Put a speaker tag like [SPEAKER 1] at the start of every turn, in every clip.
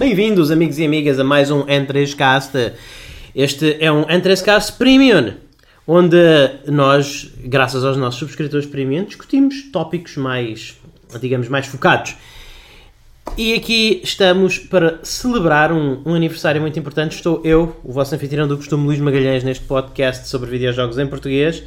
[SPEAKER 1] Bem-vindos, amigos e amigas, a mais um N3Cast. Este é um N3Cast Premium, onde nós, graças aos nossos subscritores Premium, discutimos tópicos mais, digamos, mais focados. E aqui estamos para celebrar um, um aniversário muito importante. Estou eu, o vosso anfitrião do costume, Luís Magalhães, neste podcast sobre videojogos em português,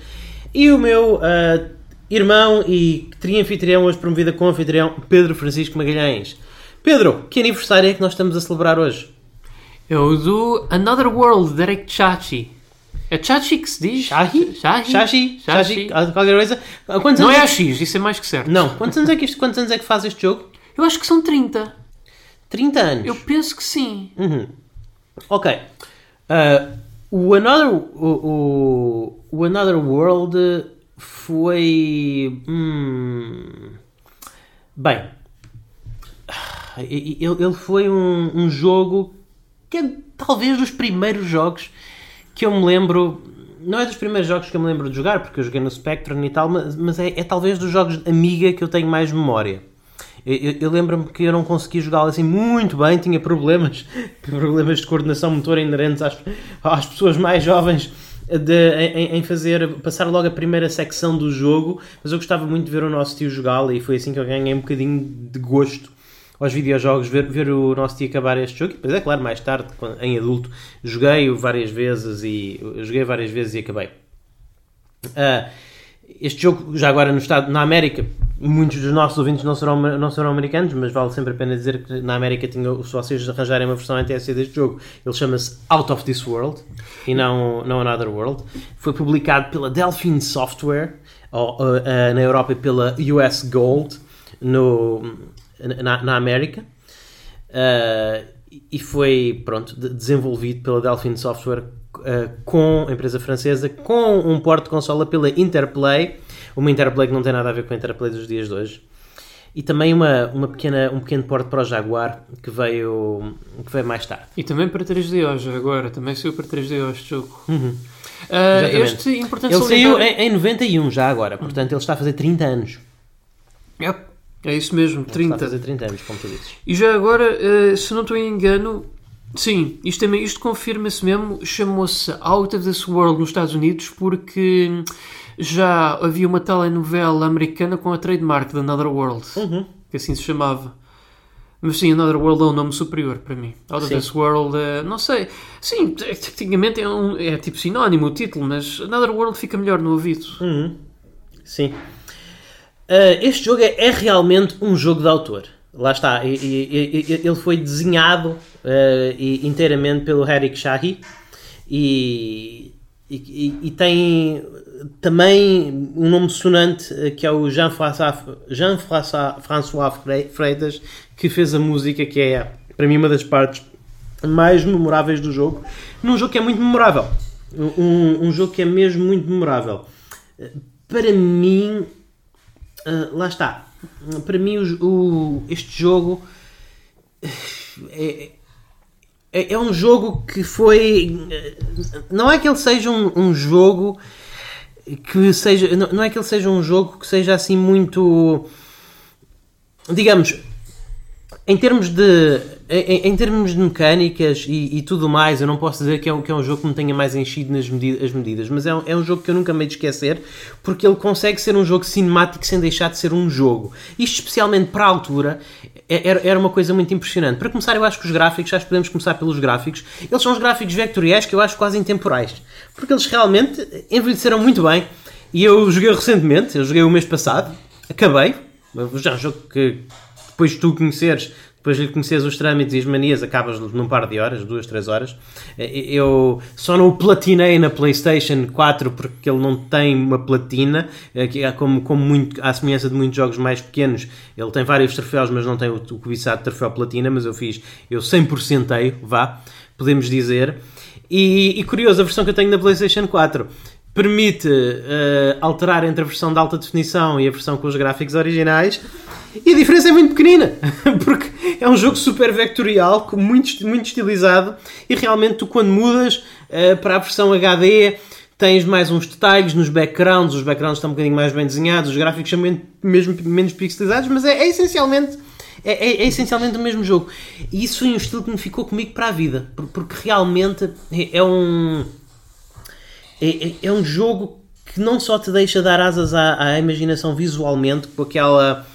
[SPEAKER 1] e o meu uh, irmão e tri-anfitrião, hoje promovida com anfitrião, Pedro Francisco Magalhães. Pedro, que aniversário é que nós estamos a celebrar hoje?
[SPEAKER 2] É o do Another World, Derek Chachi. É Chachi que se diz?
[SPEAKER 1] Shahi? Shashi?
[SPEAKER 2] Shashi.
[SPEAKER 1] Shashi? Qualquer coisa? Quantos
[SPEAKER 2] Não é a X, isso é mais que certo.
[SPEAKER 1] Não, quantos anos é que, isto, quantos anos é que faz este jogo?
[SPEAKER 2] Eu acho que são 30.
[SPEAKER 1] 30 anos.
[SPEAKER 2] Eu penso que sim.
[SPEAKER 1] Uhum. Ok. Ah, o, Another, o, o, o Another World foi. hum, bem. Ele, foi um, um jogo que é talvez dos primeiros jogos que eu me lembro. Não é dos primeiros jogos que eu me lembro de jogar, porque eu joguei no Spectrum e tal, mas, mas é, é talvez dos jogos de Amiga que eu tenho mais memória. Eu, eu- eu lembro-me que eu não conseguia jogá-lo assim muito bem, tinha problemas, problemas de coordenação motora inerentes às, às pessoas mais jovens de- em, em fazer, passar logo a primeira secção do jogo, mas eu gostava muito de ver o nosso tio jogá-lo e foi assim que eu ganhei um bocadinho de gosto aos videojogos, ver, ver o nosso tio acabar este jogo. E depois, é claro, mais tarde, em adulto, joguei-o várias vezes e joguei várias vezes e acabei. Ah, este jogo, já agora no estado, na América, muitos dos nossos ouvintes não serão, não serão americanos, mas vale sempre a pena dizer que na América, tinha, se vocês arranjarem uma versão NTSC deste jogo, ele chama-se Out of This World e não, não Another World. Foi publicado pela Delphine Software, ou, uh, uh, na Europa pela US Gold, no, na, na América. Uh, e foi pronto, de- desenvolvido pela Delphine Software uh, com a empresa francesa, com um porte de consola pela Interplay, uma Interplay que não tem nada a ver com a Interplay dos dias de hoje. E também uma, uma pequena, um pequeno porte para o Jaguar que veio, que veio mais tarde.
[SPEAKER 2] E também para 3DO já agora. Também saiu para 3DO este jogo.
[SPEAKER 1] Uhum. Exatamente.
[SPEAKER 2] este, importante
[SPEAKER 1] Ele saiu em, em 91 já agora, portanto ele está a fazer 30 anos.
[SPEAKER 2] Yep, é isso mesmo,
[SPEAKER 1] Ele Está a
[SPEAKER 2] 30.
[SPEAKER 1] fazer 30 anos, como tu dizes.
[SPEAKER 2] E já agora, eh, se não estou em engano, sim, isto, também, isto confirma-se mesmo, chamou-se Out of This World nos Estados Unidos porque já havia uma telenovela americana com a trademark de Another World,
[SPEAKER 1] Uhum.
[SPEAKER 2] que assim se chamava. Mas sim, Another World é um nome superior para mim. Out of
[SPEAKER 1] Sim.
[SPEAKER 2] This World, eh, não sei. Sim, te- tecnicamente é, um, é tipo sinónimo o título, mas Another World fica melhor no ouvido.
[SPEAKER 1] Uhum. Sim. Uh, este jogo é, é realmente um jogo de autor. Lá está. E- e- e- ele foi desenhado uh, inteiramente pelo Eric Shahi e, tem também um nome sonante uh, que é o Jean-François Jean Freitas que fez a música que é para mim uma das partes mais memoráveis do jogo. Num jogo que é muito memorável. Um, um jogo que é mesmo muito memorável. Para mim, ah, lá está. Para mim, o, o- este jogo é, é, é um jogo que foi. Não é que ele seja um, um jogo que seja. Não, não é que ele seja um jogo que seja assim muito. Digamos. Em termos de. Em, em termos de mecânicas e, e tudo mais, eu não posso dizer que é, um, que é um jogo que me tenha mais enchido nas as medidas, mas é um, é um jogo que eu nunca me de esquecer, porque ele consegue ser um jogo cinemático sem deixar de ser um jogo. Isto, especialmente para a altura, é- era, era uma coisa muito impressionante. Para começar, eu acho que os gráficos, que podemos começar pelos gráficos, eles são os gráficos vectoriais que eu acho quase intemporais, porque eles realmente envelheceram muito bem. E eu joguei recentemente, eu joguei o mês passado, acabei, já é um jogo que depois de tu conheceres, depois de conheceres os trâmites e as manias, acabas num par de horas, duas, três horas. Eh, Eu só não o platinei na PlayStation 4 porque ele não tem uma platina, eh, é como, como muito, à semelhança de muitos jogos mais pequenos, ele tem vários troféus, mas não tem o, o cobiçado troféu platina, mas eu fiz, eu 100%ei, vá, podemos dizer. E, e curioso, a versão que eu tenho na PlayStation 4 permite eh, alterar entre a versão de alta definição e a versão com os gráficos originais e a diferença é muito pequenina porque é um jogo super vectorial muito, muito estilizado e realmente tu quando mudas eh, para a versão HD tens mais uns detalhes nos backgrounds, os backgrounds estão um bocadinho mais bem desenhados, os gráficos são men- mesmo menos pixelizados, mas é, é essencialmente É, é, é essencialmente o mesmo jogo. E isso foi um estilo que me ficou comigo para a vida. Porque realmente é, é um. É, é, é um jogo que não só te deixa dar asas à, à imaginação visualmente, com aquela.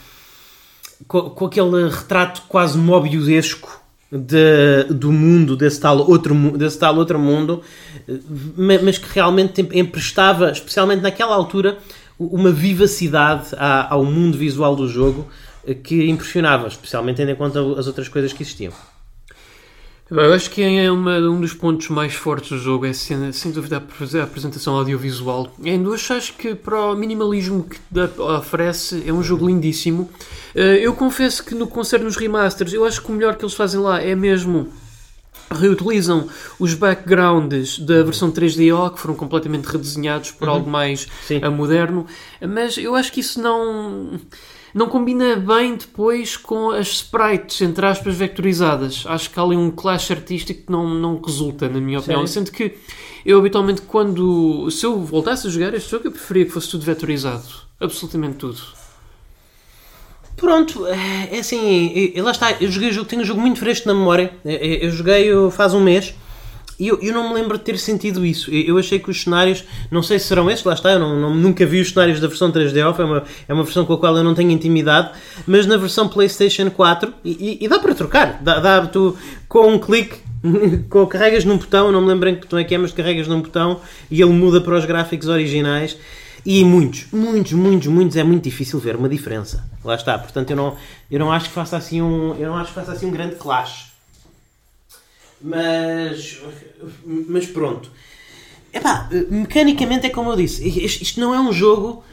[SPEAKER 1] Com, com aquele retrato quase mobiusesco do mundo, desse tal, outro, desse tal outro mundo, mas que realmente emprestava, especialmente naquela altura, uma vivacidade ao mundo visual do jogo que impressionava, especialmente tendo em conta as outras coisas que existiam.
[SPEAKER 2] Eu acho que é uma, um dos pontos mais fortes do jogo, é sem, sem dúvida a apresentação audiovisual. Em duas, acho que para o minimalismo que oferece é um jogo lindíssimo. Eh, eu confesso que no concerne nos remasters, eu acho que o melhor que eles fazem lá é mesmo reutilizam os backgrounds da versão 3DO que foram completamente redesenhados por uhum. algo mais Sim. moderno, mas eu acho que isso não não combina bem depois com as sprites, entre aspas, vectorizadas. Acho que há ali um clash artístico que não, não resulta, na minha opinião. Sendo que eu habitualmente, quando. Se eu voltasse a jogar este jogo, eu preferia que fosse tudo vectorizado. Absolutamente tudo.
[SPEAKER 1] Pronto, é, assim, lá está, eu joguei o jogo, tenho um jogo muito fresco na memória, eu joguei faz um mês, e eu, eu, não me lembro de ter sentido isso. Eu, eu, achei que os cenários, não sei se serão esses, lá está, eu não, não, nunca vi os cenários da versão 3D off, é uma, é uma versão com a qual eu não tenho intimidade, mas na versão PlayStation 4, e, e dá para trocar, dá, dá tu com um clique com, carregas num botão, não me lembro em que botão é que é, mas carregas num botão e ele muda para os gráficos originais. E muitos, muitos, muitos, muitos é muito difícil ver uma diferença. Lá está. Portanto, eu não, eu não acho que faça assim um, eu não acho que faça assim um grande clash. Mas, mas pronto. Epá, mecanicamente é como eu disse, isto não é um jogo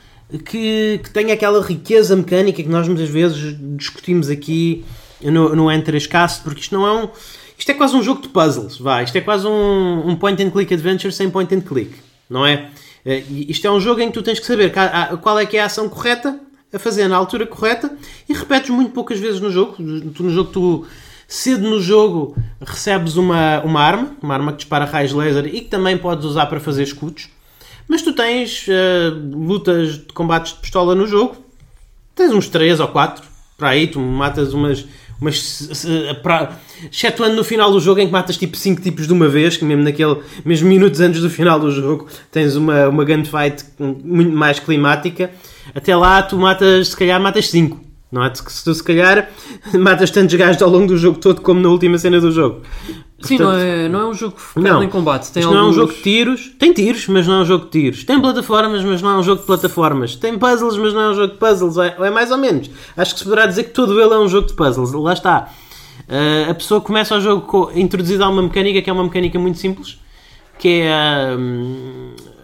[SPEAKER 1] que, que tenha aquela riqueza mecânica que nós muitas vezes discutimos aqui no, no N3Cast, porque isto não é um. Isto é quase um jogo de puzzles, vá. Isto é quase um, um point and click adventure sem point and click, não é? Eh, isto é um jogo em que tu tens que saber qual é que é a ação correta a fazer na altura correta e repetes muito poucas vezes no jogo. Tu, no jogo tu Cedo no jogo recebes uma, uma arma, uma arma que dispara raios laser e que também podes usar para fazer escudos. Mas tu tens uh, lutas de combates de pistola no jogo, tens uns 3 ou 4 para aí, tu matas umas. umas para, excetuando no final do jogo em que matas tipo 5 tipos de uma vez, que mesmo naquele mesmo minutos antes do final do jogo tens uma, uma gunfight muito mais climática. Até lá tu matas, se calhar matas 5. Não é? Se tu se calhar matas tantos gajos ao longo do jogo todo como na última cena do jogo.
[SPEAKER 2] Sim, Portanto, não, é, não é um jogo focado em combate.
[SPEAKER 1] Tem alguns... não é um jogo de tiros. Tem tiros, mas não é um jogo de tiros. Tem plataformas, mas não é um jogo de plataformas. Tem puzzles, mas não é um jogo de puzzles. É, é mais ou menos. Acho que se poderá dizer que todo ele é um jogo de puzzles. Lá está. Uh, a pessoa começa o jogo com, introduzida a uma mecânica que é uma mecânica muito simples, que é uh,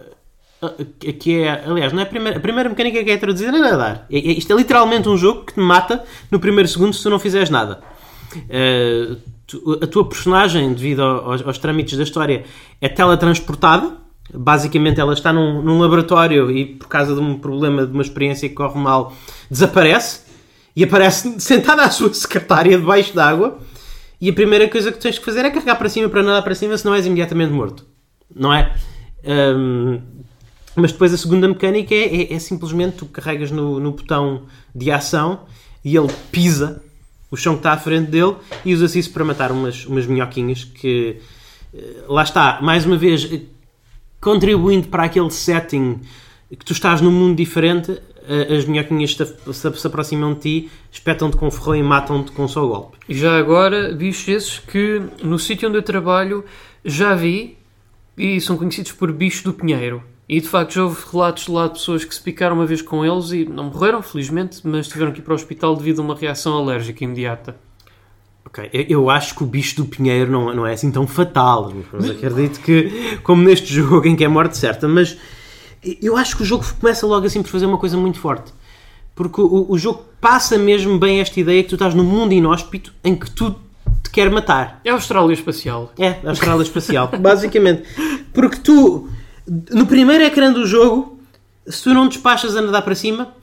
[SPEAKER 1] que é, aliás, não é a primeira, a primeira mecânica que é traduzida é nadar. É, é, isto é literalmente um jogo que te mata no primeiro segundo se tu não fizeres nada. Uh, tu, a tua personagem, devido aos, aos, trâmites da história, é teletransportada. Basicamente, ela está num, num, laboratório e, por causa de um problema, de uma experiência que corre mal, desaparece e aparece sentada à sua secretária debaixo d'água. E a primeira coisa que tens que fazer é carregar para cima para nadar para cima, senão és imediatamente morto. Não é? Um, mas depois a segunda mecânica é, é, é simplesmente tu carregas no, no, botão de ação e ele pisa o chão que está à frente dele e usa-se isso para matar umas, umas minhoquinhas que eh, lá está, mais uma vez contribuindo para aquele setting que tu estás num mundo diferente eh, as minhoquinhas se, aproximam de ti, espetam-te com ferrão e matam-te com só golpe.
[SPEAKER 2] Já agora, bichos esses que no sítio onde eu trabalho já vi e são conhecidos por bichos do pinheiro. E de facto já houve relatos lá de pessoas que se picaram uma vez com eles e não morreram, felizmente, mas tiveram que ir para o hospital devido a uma reação alérgica imediata.
[SPEAKER 1] Ok, eu acho que o bicho do pinheiro não, não é assim tão fatal, mas acredito que, como neste jogo em que é morte certa, mas eu acho que o jogo começa logo assim por fazer uma coisa muito forte. Porque o, o jogo passa mesmo bem esta ideia que tu estás num mundo inóspito em que tu te quer matar.
[SPEAKER 2] É a Austrália Espacial.
[SPEAKER 1] É, a Austrália Espacial, basicamente. Porque tu no primeiro ecrã do jogo, se tu não despachas a nadar para cima,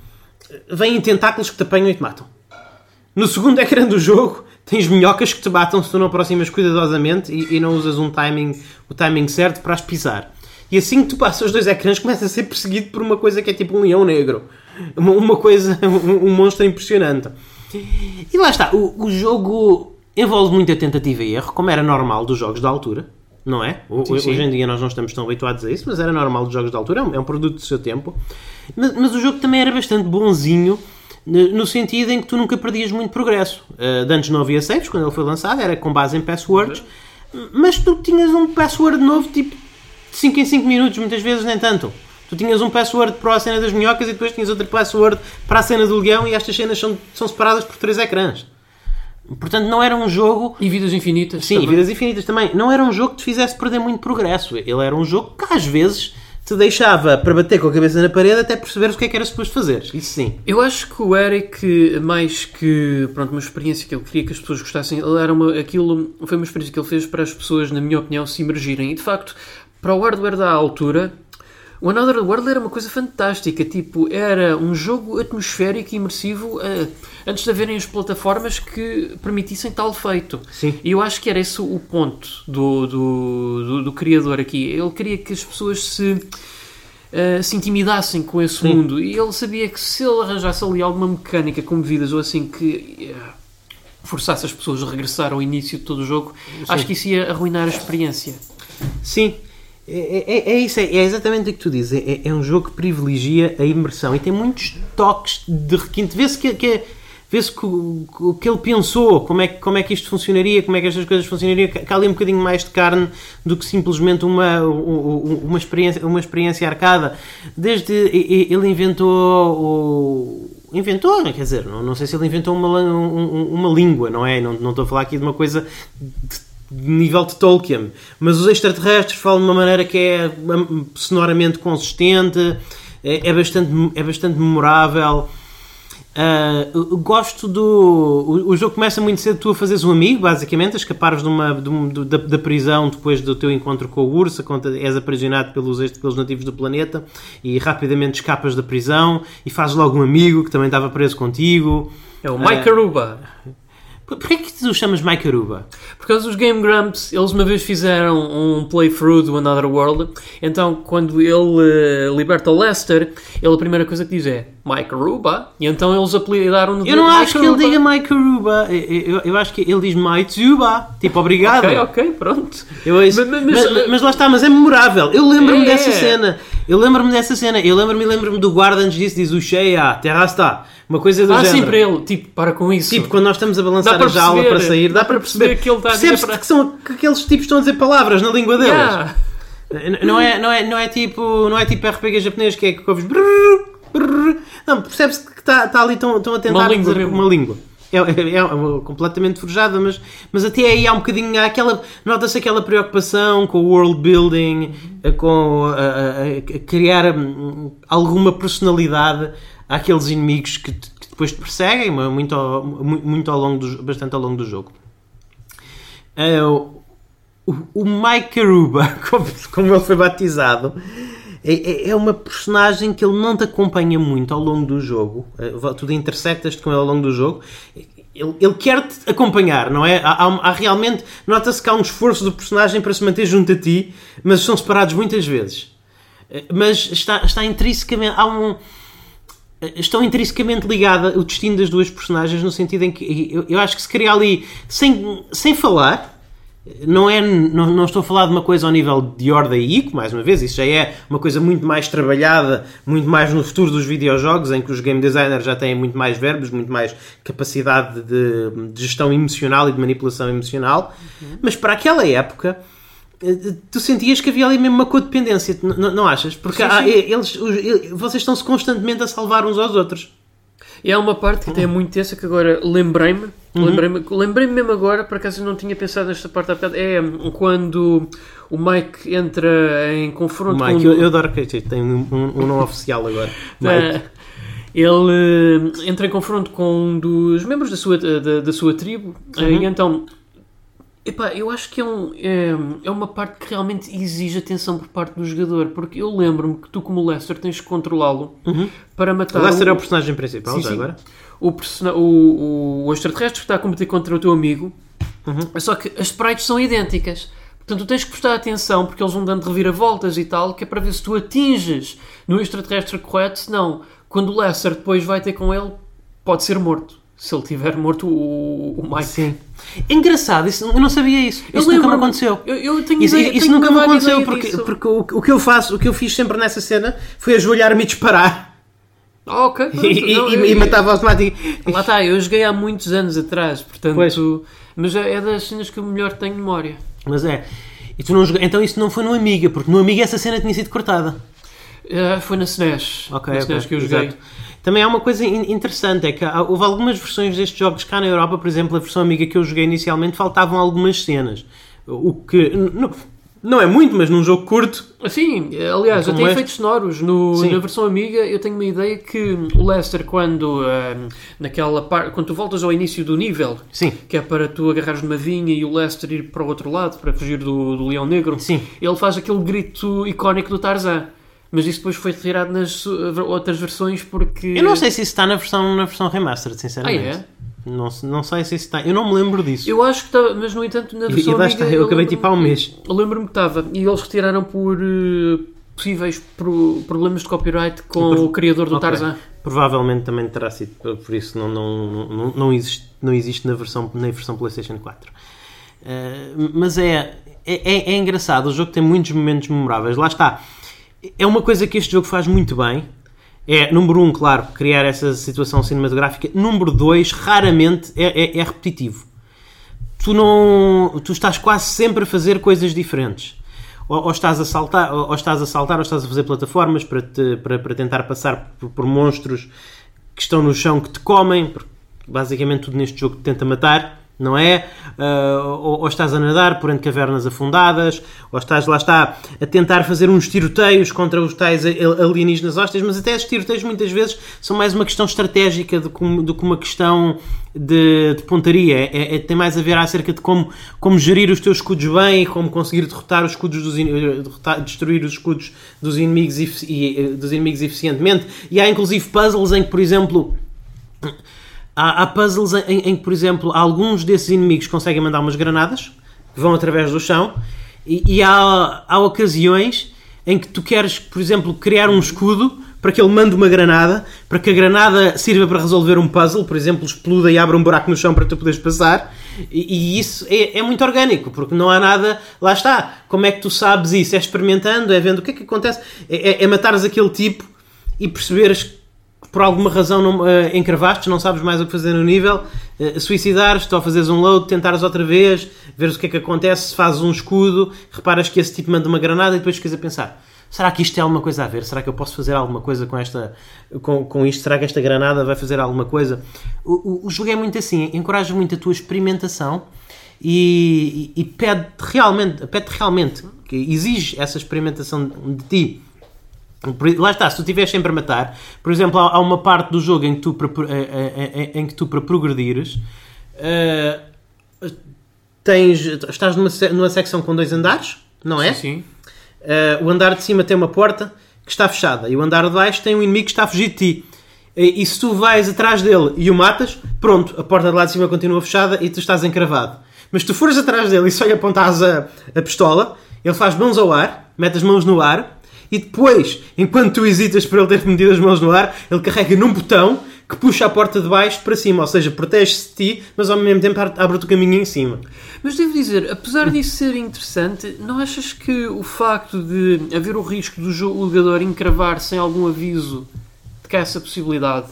[SPEAKER 1] vêm tentáculos que te apanham e te matam. No segundo ecrã do jogo, tens minhocas que te matam se tu não aproximas cuidadosamente e, e não usas um timing, o timing certo para as pisar. E assim que tu passas os dois ecrãs, começa a ser perseguido por uma coisa que é tipo um leão negro. Uma, uma coisa, um, um monstro impressionante. E lá está, o, o jogo envolve muita tentativa e erro, como era normal dos jogos da altura, não é?
[SPEAKER 2] Sim, sim.
[SPEAKER 1] Hoje em dia nós não estamos tão habituados a isso, mas era normal dos jogos da altura, é um, é um produto do seu tempo. Mas, mas o jogo também era bastante bonzinho, no sentido em que tu nunca perdias muito progresso. Uh, de antes não havia saves, quando ele foi lançado, era com base em passwords, mas tu tinhas um password novo tipo de 5 em 5 minutos, muitas vezes nem tanto. Tu tinhas um password para a cena das minhocas e depois tinhas outro password para a cena do leão e estas cenas são, são separadas por três ecrãs. Portanto, não era um jogo.
[SPEAKER 2] E vidas infinitas.
[SPEAKER 1] Sim,
[SPEAKER 2] também.
[SPEAKER 1] vidas infinitas também. Não era um jogo que te fizesse perder muito progresso. Ele era um jogo que às vezes te deixava para bater com a cabeça na parede até perceberes o que é que era suposto fazer. Isso sim.
[SPEAKER 2] Eu acho que o Eric, mais que pronto, uma experiência que ele queria que as pessoas gostassem, ele era uma, aquilo foi uma experiência que ele fez para as pessoas, na minha opinião, se imergirem. E de facto, para o hardware da altura, o Another World era uma coisa fantástica. Tipo, era um jogo atmosférico e imersivo eh, antes de haverem as plataformas que permitissem tal feito.
[SPEAKER 1] Sim.
[SPEAKER 2] E eu acho que era esse o ponto do, do, do, do criador aqui. Ele queria que as pessoas se, eh, se intimidassem com esse
[SPEAKER 1] Sim.
[SPEAKER 2] mundo. E ele sabia que se ele arranjasse ali alguma mecânica como vidas ou assim que eh, forçasse as pessoas a regressar ao início de todo o jogo, acho que isso ia arruinar a experiência.
[SPEAKER 1] Sim. É, é- é isso, é, é exatamente o que tu dizes. É, é um jogo que privilegia a imersão e tem muitos toques de requinte. Vê-se que, que, vê-se que, o- que ele pensou, como é, como é que isto funcionaria, como é que estas coisas funcionariam, que há ali um bocadinho mais de carne do que simplesmente uma, uma, experiência, uma experiência arcada. Desde ele inventou o. Inventou, quer dizer, não, não sei se ele inventou uma, lan- um- um- uma língua, não é? Não, não estou a falar aqui de uma coisa de de nível de Tolkien, mas os extraterrestres falam de uma maneira que é sonoramente consistente, é, é bastante, é bastante memorável. Eu gosto do. O, o jogo começa muito cedo, tu a fazeres um amigo, basicamente, a escapares de uma, de um- do- da, da prisão depois do teu encontro com o urso, quando és aprisionado pelos, pelos nativos do planeta e rapidamente escapas da prisão e fazes logo um amigo que também estava preso contigo.
[SPEAKER 2] É o Mike Aruba.
[SPEAKER 1] Por- Porquê que tu o chamas Mike Aruba?
[SPEAKER 2] Por causa dos Game Grumps, eles uma vez fizeram um playthrough do Another World. Então, quando ele eh, liberta o Lester, ele a primeira coisa que diz é Mike Aruba. E então eles apelidaram-no
[SPEAKER 1] Eu não
[SPEAKER 2] Mike
[SPEAKER 1] acho que ele diga Mike Aruba. Eu, eu- eu acho que ele diz Mike Zuba. Tipo, obrigado.
[SPEAKER 2] Ok, ok, pronto.
[SPEAKER 1] Eu
[SPEAKER 2] Mas-
[SPEAKER 1] mas,
[SPEAKER 2] mas-
[SPEAKER 1] mas lá está, mas é memorável. Eu lembro-me
[SPEAKER 2] É.
[SPEAKER 1] dessa cena. Eu lembro-me dessa cena. Eu lembro-me lembro-me do guarda antes disso, diz o Sheia, terra está. Uma coisa do
[SPEAKER 2] Ah,
[SPEAKER 1] género.
[SPEAKER 2] sim, para ele. Tipo, para com isso.
[SPEAKER 1] Tipo, quando nós estamos a balançar a jaula
[SPEAKER 2] perceber.
[SPEAKER 1] para sair, dá,
[SPEAKER 2] Dá
[SPEAKER 1] para perceber,
[SPEAKER 2] perceber que ele está a dizer
[SPEAKER 1] Percebe-se
[SPEAKER 2] para-
[SPEAKER 1] que, são, que aqueles tipos estão a dizer palavras na língua deles.
[SPEAKER 2] Yeah.
[SPEAKER 1] Não é, não, é, não, é tipo, não é tipo RPG japonês que é que ouves. Não, percebe-se que está está ali, estão, estão a tentar
[SPEAKER 2] Uma língua
[SPEAKER 1] uma língua. É, é- é completamente forjada, mas, mas até aí há um bocadinho. Há aquela, Nota-se aquela preocupação com o world building, eh, com a, a- a criar hum, alguma personalidade àqueles inimigos que, que depois te perseguem muito ao, mu- muito ao longo do, bastante ao longo do jogo. Eh, o, o Mike Aruba, como, como ele foi batizado, é, é- é uma personagem que ele não te acompanha muito ao longo do jogo. Eh, Tu te intersectas com ele ao longo do jogo. Ele, ele quer-te acompanhar, não é? Há, há- há realmente. Nota-se que há um esforço do personagem para se manter junto a ti, mas são separados muitas vezes. Eh, Mas está, está intrinsecamente. Há um estão intrinsecamente ligadas o destino das duas personagens no sentido em que eu, eu acho que se cria ali sem, sem falar não, é, não, não estou a falar de uma coisa ao nível de Horda e Ico, mais uma vez, isso já é uma coisa muito mais trabalhada, muito mais no futuro dos videojogos, em que os game designers já têm muito mais verbos, muito mais capacidade de, de gestão emocional e de manipulação emocional, mas para aquela época eh, tu sentias que havia ali mesmo uma codependência, n- n- não achas? Porque
[SPEAKER 2] Sim,
[SPEAKER 1] há-
[SPEAKER 2] sim.
[SPEAKER 1] eles, os- ele- vocês estão-se constantemente a salvar uns aos outros.
[SPEAKER 2] E há uma parte que até é muito tensa que agora lembrei-me.
[SPEAKER 1] Uhum.
[SPEAKER 2] Lembrei-me lembrei-me mesmo agora, por acaso eu não tinha pensado nesta parte há bocado. É quando o Mike entra em confronto
[SPEAKER 1] Mike,
[SPEAKER 2] com.
[SPEAKER 1] eu, eu adoro que tem um, um não oficial agora. Mike.
[SPEAKER 2] Eh, ele eh, entra em confronto com um dos membros da sua, da, da sua tribo
[SPEAKER 1] Uhum.
[SPEAKER 2] e então epá, eu acho que é, um, é, é uma parte que realmente exige atenção por parte do jogador porque eu lembro-me que tu como Lester tens que controlá-lo para matar
[SPEAKER 1] O Lester
[SPEAKER 2] o-
[SPEAKER 1] é o personagem principal,
[SPEAKER 2] Sim,
[SPEAKER 1] já
[SPEAKER 2] sim.
[SPEAKER 1] agora.
[SPEAKER 2] o, persona- o, o extraterrestre que está a combater contra o teu amigo,
[SPEAKER 1] Uhum.
[SPEAKER 2] só que as sprites são idênticas. Portanto, tu tens que prestar atenção porque eles vão dando reviravoltas e tal, que é para ver se tu atinges no extraterrestre correto, senão, quando o Lester depois vai ter com ele, pode ser morto. Se ele tiver morto o, o Mike.
[SPEAKER 1] Sim. É engraçado, isso, eu não sabia isso.
[SPEAKER 2] Eu
[SPEAKER 1] Isso nunca me aconteceu.
[SPEAKER 2] Eu, eu tenho
[SPEAKER 1] Isso,
[SPEAKER 2] ideia,
[SPEAKER 1] isso
[SPEAKER 2] tenho
[SPEAKER 1] nunca me aconteceu porque,
[SPEAKER 2] disso.
[SPEAKER 1] porque o, o que eu faço, o que eu fiz sempre nessa cena foi ajoelhar-me e disparar
[SPEAKER 2] Ah, ok.
[SPEAKER 1] e,
[SPEAKER 2] pronto.
[SPEAKER 1] e-
[SPEAKER 2] Não,
[SPEAKER 1] e-
[SPEAKER 2] eu-
[SPEAKER 1] e matava.
[SPEAKER 2] Lá está, eu joguei há muitos anos atrás, portanto.
[SPEAKER 1] Pois.
[SPEAKER 2] Mas é é das cenas que eu melhor tenho memória.
[SPEAKER 1] Mas é. E tu não joga- Então isso não foi no Amiga, porque no Amiga essa cena tinha sido cortada.
[SPEAKER 2] Ah, foi na SNES.
[SPEAKER 1] Ok,
[SPEAKER 2] na SNES que eu joguei.
[SPEAKER 1] exato. Também há uma coisa in- interessante, é que houve algumas versões destes jogos cá na Europa, por exemplo, a versão Amiga que eu joguei inicialmente, faltavam algumas cenas. O que não, não é muito, mas num jogo curto.
[SPEAKER 2] Sim, aliás, até
[SPEAKER 1] este?
[SPEAKER 2] efeitos sonoros. No,
[SPEAKER 1] Sim.
[SPEAKER 2] na versão Amiga, eu tenho uma ideia que o Lester, quando naquela parte, quando tu voltas ao início do nível,
[SPEAKER 1] Sim,
[SPEAKER 2] que é para tu agarrares numa vinha e o Lester ir para o outro lado para fugir do, do leão negro,
[SPEAKER 1] sim.
[SPEAKER 2] ele faz aquele grito icónico do Tarzan. Mas isso depois foi retirado nas uh, outras versões porque.
[SPEAKER 1] Eu não sei se isso está na versão, na versão remastered,
[SPEAKER 2] Ah,
[SPEAKER 1] sinceramente.
[SPEAKER 2] é?
[SPEAKER 1] Não, não sei se isso está. Eu não me lembro disso.
[SPEAKER 2] Eu acho que está, mas no entanto na
[SPEAKER 1] E-
[SPEAKER 2] versão
[SPEAKER 1] e
[SPEAKER 2] Amiga,
[SPEAKER 1] está, eu acabei tipo há um mês.
[SPEAKER 2] Eu lembro-me que estava e eles retiraram por uh, possíveis pro- problemas de copyright com
[SPEAKER 1] Por-
[SPEAKER 2] o criador do
[SPEAKER 1] Ok.
[SPEAKER 2] Tarzan.
[SPEAKER 1] Provavelmente também terá sido, por isso não, não, não, não, existe, não existe na versão, na versão PlayStation 4. Eh, mas é, é, é, é engraçado, o jogo tem muitos momentos memoráveis. Lá está. É uma coisa que este jogo faz muito bem. É, número um, claro, criar essa situação cinematográfica. Número dois, raramente é, é, é repetitivo. Tu não. Tu estás quase sempre a fazer coisas diferentes. Ou, ou estás a saltar, ou, ou estás a saltar, ou estás a fazer plataformas para, te- para, para tentar passar por, por monstros que estão no chão que te comem, porque basicamente tudo neste jogo te tenta matar, não é? Ah, ou, ou estás a nadar por entre cavernas afundadas, ou estás, lá está, a tentar fazer uns tiroteios contra os tais alienígenas hósteis, mas até esses tiroteios muitas vezes são mais uma questão estratégica do que, do que uma questão de, de pontaria. É, é- tem mais a ver acerca de como, como gerir os teus escudos bem e como conseguir derrotar os escudos dos in- derrotar- destruir os escudos dos inimigos, e, eh, dos inimigos eficientemente. E há inclusive puzzles em que, por exemplo, Há, há puzzles em, em que, por exemplo, alguns desses inimigos conseguem mandar umas granadas que vão através do chão e, e há, há ocasiões em que tu queres, por exemplo, criar um escudo para que ele mande uma granada, para que a granada sirva para resolver um puzzle, por exemplo, exploda e abre um buraco no chão para tu poderes passar. E, e isso é, é muito orgânico, porque não há nada. Lá está. Como é que tu sabes isso? É experimentando, é vendo o que é que acontece. É, é, é matares aquele tipo e perceberes por alguma razão não, eh, encravaste, não sabes mais o que fazer no nível, uh, suicidares-te ou fazeres um load, tentares outra vez, veres o que é que acontece, fazes um escudo, reparas que esse tipo manda uma granada e depois ficas a pensar. Será que isto tem alguma coisa a ver? Será que eu posso fazer alguma coisa com, esta, com, com isto? Será que esta granada vai fazer alguma coisa? O, o, o jogo é muito assim, encoraja muito a tua experimentação e, e, e pede realmente, pede realmente que exige essa experimentação de ti. Lá está, se tu estiveres sempre a matar, por exemplo, há, há uma parte do jogo em que tu para, eh, eh, eh, em que tu para progredires tens, estás numa, numa secção com dois andares, não é?
[SPEAKER 2] Sim, sim.
[SPEAKER 1] O andar de cima tem uma porta que está fechada e o andar de baixo tem um inimigo que está a fugir de ti. E, e se tu vais atrás dele e o matas, pronto, a porta de lá de cima continua fechada e tu estás encravado. Mas se tu fores atrás dele e só lhe apontares a, a pistola, ele faz mãos ao ar, mete as mãos no ar e depois, enquanto tu hesitas por ele ter metido as mãos no ar, ele carrega num botão que puxa a porta de baixo para cima, ou seja, protege-se de ti, mas ao mesmo tempo abre-te o caminho em cima.
[SPEAKER 2] Mas devo dizer, apesar disso ser interessante, não achas que o facto de haver o risco do jogador encravar sem algum aviso de que há essa possibilidade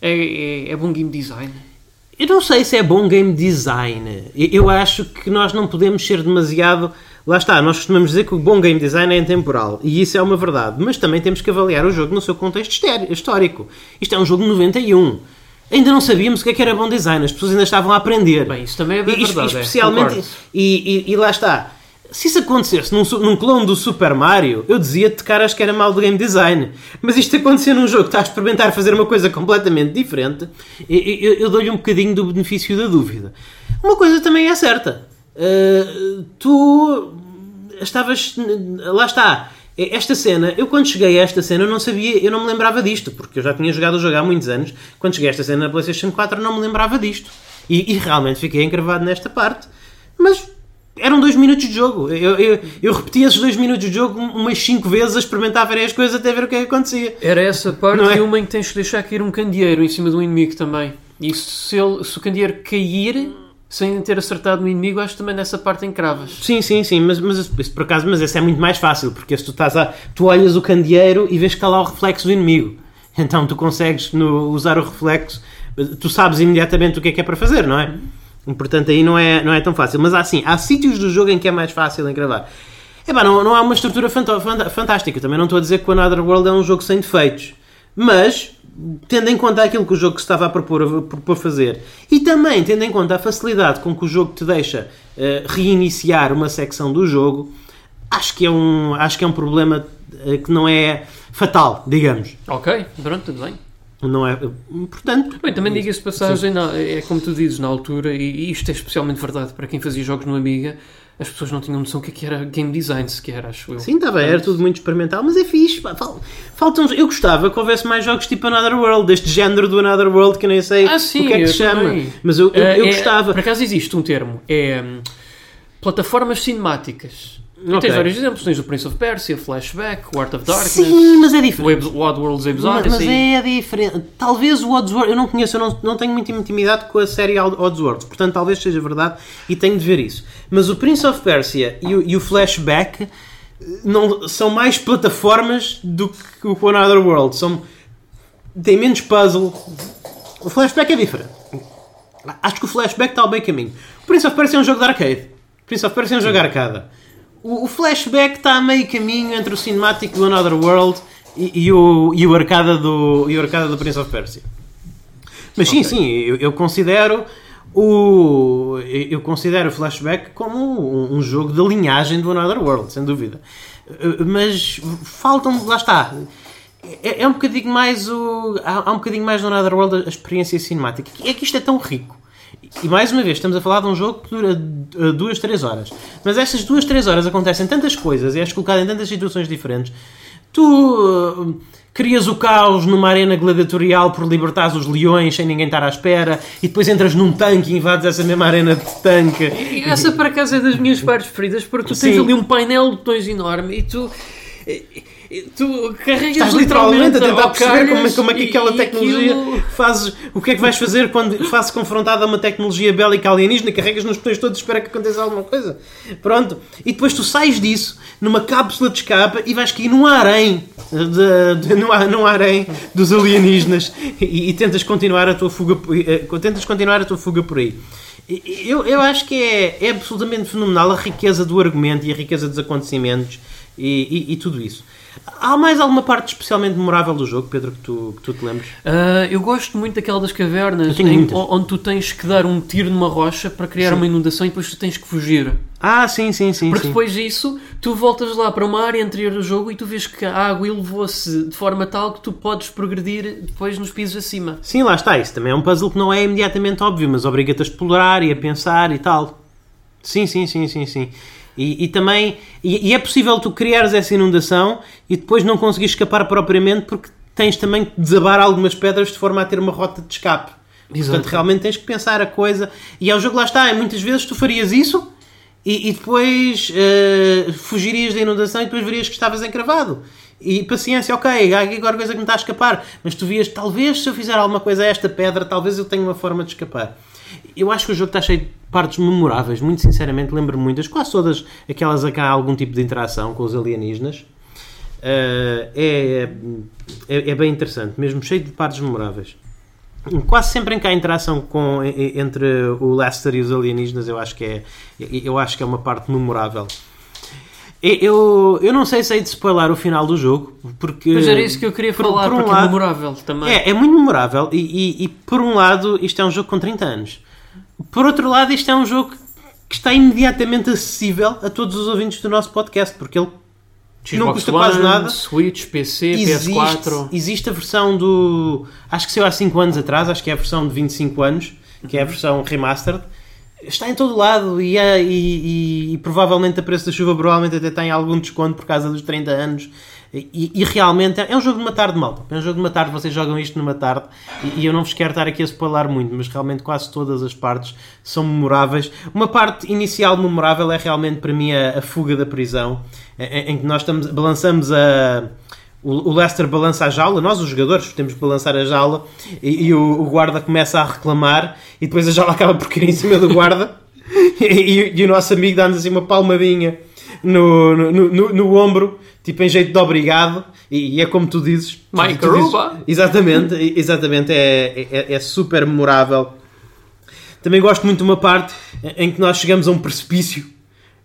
[SPEAKER 2] é, é, é bom game design?
[SPEAKER 1] Eu não sei se é bom game design. Eu eu acho que nós não podemos ser demasiado. Lá está, nós costumamos dizer que o bom game design é intemporal. E isso é uma verdade. Mas também temos que avaliar o jogo no seu contexto histórico. Isto é um jogo de 91. Ainda não sabíamos o que é que era bom design. As pessoas ainda estavam a aprender.
[SPEAKER 2] Bem, isso também é bem
[SPEAKER 1] E- e-
[SPEAKER 2] verdade. é,
[SPEAKER 1] especialmente.
[SPEAKER 2] concordo.
[SPEAKER 1] e, e- e lá está. Se isso acontecesse num, num clone do Super Mario, eu dizia-te de caras que era mal de game design. Mas isto acontecer num jogo que está a experimentar fazer uma coisa completamente diferente, eu, eu- eu dou-lhe um bocadinho do benefício da dúvida. Uma coisa também é certa. Uh, tu estavas. Lá está. Esta cena, eu quando cheguei a esta cena eu não sabia, eu não me lembrava disto, porque eu já tinha jogado o jogo há muitos anos. Quando cheguei a esta cena na PlayStation 4 eu não me lembrava disto. E, e realmente fiquei encravado nesta parte. Mas eram dois minutos de jogo. Eu, eu, eu repeti esses dois minutos de jogo umas 5 vezes a experimentar várias coisas até ver o que é que acontecia.
[SPEAKER 2] Era essa parte
[SPEAKER 1] Não é?
[SPEAKER 2] e uma em que tens que deixar cair um candeeiro em cima do inimigo também. E se, ele, se o candeeiro cair sem ter acertado no inimigo, acho que também nessa parte encravas.
[SPEAKER 1] Sim, sim, sim, mas, mas isso, por acaso, mas esse é muito mais fácil, porque se tu estás a. tu olhas o candeeiro e vês que está lá o reflexo do inimigo. Então tu consegues no, usar o reflexo, tu sabes imediatamente o que é que é para fazer, não é? Portanto, aí não é, não é tão fácil. Mas há sim, há sítios do jogo em que é mais fácil engravar. É pá, não, não há uma estrutura fantástica. Também não estou a dizer que o Another World é um jogo sem defeitos. Mas, tendo em conta aquilo que o jogo se estava a propor, a propor fazer, e também tendo em conta a facilidade com que o jogo te deixa eh, reiniciar uma secção do jogo, acho que é um, acho que é um problema eh, que não é fatal, digamos.
[SPEAKER 2] Ok, pronto, tudo bem.
[SPEAKER 1] Não é, portanto,
[SPEAKER 2] Bem, também diga-se passagem, na- é como tu dizes, na altura, e e isto é especialmente verdade para quem fazia jogos no Amiga, as pessoas não tinham noção do que é que era game design sequer, acho eu.
[SPEAKER 1] Sim, bem, era tudo muito experimental, mas é fixe. Faltam, eu gostava que houvesse mais jogos tipo Another World, deste género do Another World que eu nem sei
[SPEAKER 2] Ah, sim,
[SPEAKER 1] o que é que se chama.
[SPEAKER 2] também.
[SPEAKER 1] Mas eu, eu, eu
[SPEAKER 2] Eh, é-
[SPEAKER 1] gostava.
[SPEAKER 2] Por acaso existe um termo, é hum, plataformas cinemáticas. E tens vários exemplos, tens o Prince of Persia, Flashback, o Art of Darkness,
[SPEAKER 1] Sim, mas é
[SPEAKER 2] o
[SPEAKER 1] diferente.
[SPEAKER 2] O Oddworld's Abe's
[SPEAKER 1] Mas, mas
[SPEAKER 2] Odyssey.
[SPEAKER 1] é diferente. Talvez o Oddsworld, eu não conheço, eu não, não tenho muita intimidade com a série Oddsworld, portanto talvez seja verdade e tenho de ver isso. Mas o Prince of Persia e o, e o Flashback eh, não, são mais plataformas do que o Another World. São, tem menos puzzle. O Flashback é diferente. Acho que o Flashback está ao bem caminho. O Prince of Persia é um jogo de arcade. O Prince of Persia é um jogo de arcade. O, o Flashback está a meio caminho entre o cinemático do Another World e, e o, e o arcada do, e o arcada do Prince of Persia. Mas sim, sim, eu, eu considero o eu considero o Flashback como um, um jogo de linhagem do Another World, sem dúvida. Uh, Mas faltam, lá está. É, é um bocadinho mais o. Há, há um bocadinho mais no Another World a experiência cinemática. É que isto é tão rico. E mais uma vez, estamos a falar de um jogo que dura uh, duas, três horas. Mas estas duas, três horas acontecem tantas coisas e és colocado em tantas situações diferentes. Tu uh, crias o caos numa arena gladiatorial por libertares os leões sem ninguém estar à espera e depois entras num tanque e invades essa mesma arena de tanque.
[SPEAKER 2] E essa para casa é das minhas partes preferidas porque tu tens
[SPEAKER 1] Sim.
[SPEAKER 2] ali um painel de botões enorme e tu. Tu carregas
[SPEAKER 1] Estás literalmente a tentar perceber como, é- como é que
[SPEAKER 2] e-
[SPEAKER 1] aquela tecnologia
[SPEAKER 2] aquilo-
[SPEAKER 1] fazes. O que é que vais fazer quando fazes confrontada a uma tecnologia bélica alienígena? Carregas nos botões todos e espera que aconteça alguma coisa. Pronto. E depois tu sais disso numa cápsula de escape e vais cair num harém, de, de, num, num harém dos alienígenas e, e tentas continuar a tua fuga eh, tentas continuar a tua fuga por aí. Eu, eu acho que é, é absolutamente fenomenal a riqueza do argumento e a riqueza dos acontecimentos e, e- e tudo isso. Há mais alguma parte especialmente memorável do jogo, Pedro, que tu, que tu te lembres?
[SPEAKER 2] Ah, eu gosto muito daquela das cavernas em- onde tu tens que dar um tiro numa rocha para criar uma inundação e depois tu tens que fugir.
[SPEAKER 1] Ah, sim, sim, sim.
[SPEAKER 2] Porque
[SPEAKER 1] sim.
[SPEAKER 2] depois disso, tu voltas lá para uma área anterior do jogo e tu vês que a água elevou-se de forma tal que tu podes progredir depois nos pisos acima.
[SPEAKER 1] Sim, lá está. Isso também é um puzzle que não é imediatamente óbvio, mas obriga-te a explorar e a pensar e tal. Sim, sim, sim, sim, sim. E, e também. E, e é possível tu criares essa inundação e depois não conseguir escapar propriamente porque tens também que desabar algumas pedras de forma a ter uma rota de escape.
[SPEAKER 2] Exato.
[SPEAKER 1] Portanto, realmente tens que pensar a coisa. E ao jogo lá está, e muitas vezes tu farias isso e, e depois eh, fugirias da inundação e depois verias que estavas encravado. E paciência, ok, há agora coisa que me está a escapar. Mas tu vias, talvez se eu fizer alguma coisa a esta pedra, talvez eu tenha uma forma de escapar. Eu acho que o jogo está cheio de partes memoráveis, muito sinceramente, lembro-me muitas, quase todas aquelas a que há algum tipo de interação com os alienígenas. Eh, é, é, é bem interessante, mesmo cheio de partes memoráveis. Quase sempre em que há interação com, entre o Lester e os alienígenas, eu acho que é, eu acho que é uma parte memorável. Eu, eu não sei se hei de spoiler o final do jogo, porque.
[SPEAKER 2] Mas era isso que eu queria
[SPEAKER 1] por-
[SPEAKER 2] falar,
[SPEAKER 1] por um
[SPEAKER 2] porque é
[SPEAKER 1] lado-
[SPEAKER 2] memorável também.
[SPEAKER 1] É, é muito memorável e, e- e, por um lado isto é um jogo com 30 anos. Por outro lado, isto é um jogo que está imediatamente acessível a todos os ouvintes do nosso podcast, porque ele não
[SPEAKER 2] Xbox
[SPEAKER 1] custa quase
[SPEAKER 2] One,
[SPEAKER 1] nada.
[SPEAKER 2] Switch, PC,
[SPEAKER 1] Existe,
[SPEAKER 2] PS4.
[SPEAKER 1] existe a versão do. Acho que saiu há 5 anos atrás, acho que é a versão de 25 anos, que é a versão remastered. Está em todo lado e, é- e- e- e provavelmente a preço da chuva provavelmente até tem algum desconto por causa dos 30 anos. E, e realmente é, é um jogo de uma tarde, malta. É um jogo de uma tarde, vocês jogam isto numa tarde e, e eu não vos quero estar aqui a spoiler muito, mas realmente quase todas as partes são memoráveis. Uma parte inicial memorável é realmente para mim a, a fuga da prisão, em, em que nós estamos, balançamos a, o, o Leicester balança a jaula, nós os jogadores temos que balançar a jaula e, e o, o guarda começa a reclamar e depois a jaula acaba por cair em cima do guarda e, e- e o nosso amigo dá-nos assim uma palmadinha no, no, no, no ombro, tipo em jeito de obrigado, e, e é como tu dizes.
[SPEAKER 2] Mike
[SPEAKER 1] tu dizes-. Exatamente, exatamente, é, é, é super memorável. Também gosto muito de uma parte em que nós chegamos a um precipício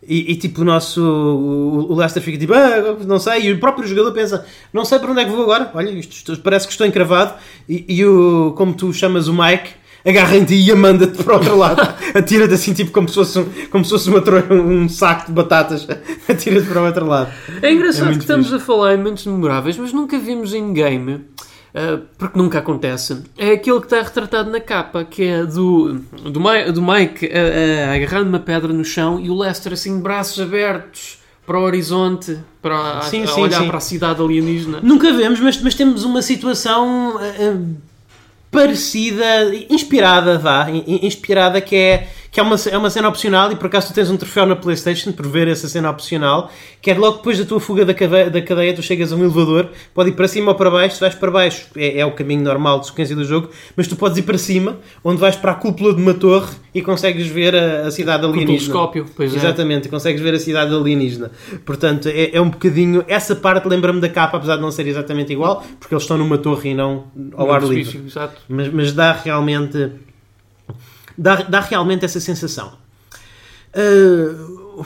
[SPEAKER 1] e, e, tipo o nosso o, o Leicester fica tipo, ah, não sei, e o próprio jogador pensa, não sei para onde é que vou agora, olha, isto, isto parece que estou encravado, e, e o, como tu chamas o Mike, agarra em ti e manda-te para o outro lado, atira-te assim tipo como se fosse um, como se fosse uma tro- um saco de batatas, atira-te para o outro lado.
[SPEAKER 2] É engraçado
[SPEAKER 1] É
[SPEAKER 2] que estamos a falar em momentos memoráveis, mas nunca vimos em game, ah, porque nunca acontece. É aquele que está retratado na capa, que é do, do, Mi- do Mike a, a agarrando uma pedra no chão e o Lester assim braços abertos para o horizonte, para a-
[SPEAKER 1] Sim,
[SPEAKER 2] a
[SPEAKER 1] sim,
[SPEAKER 2] olhar
[SPEAKER 1] sim.
[SPEAKER 2] para a cidade alienígena.
[SPEAKER 1] Nunca vemos, mas, mas temos uma situação ah, ah, parecida, inspirada, vá, in- in- inspirada que é que é uma, é uma cena opcional e por acaso tu tens um troféu na Playstation por ver essa cena opcional, que é logo depois da tua fuga da cadeia, da cadeia tu chegas a um elevador, pode ir para cima ou para baixo, se vais para baixo é, é o caminho normal de sequência do jogo, mas tu podes ir para cima, onde vais para a cúpula de uma torre e consegues ver a, a cidade
[SPEAKER 2] Com o
[SPEAKER 1] alienígena.
[SPEAKER 2] telescópio, pois é.
[SPEAKER 1] Exatamente, consegues ver a cidade alienígena. Portanto, é, é um bocadinho. Essa parte lembra-me da capa, apesar de não ser exatamente igual, porque eles estão numa torre e não ao ar livre. Mas, mas dá realmente. Dá, dá realmente essa sensação. Ah,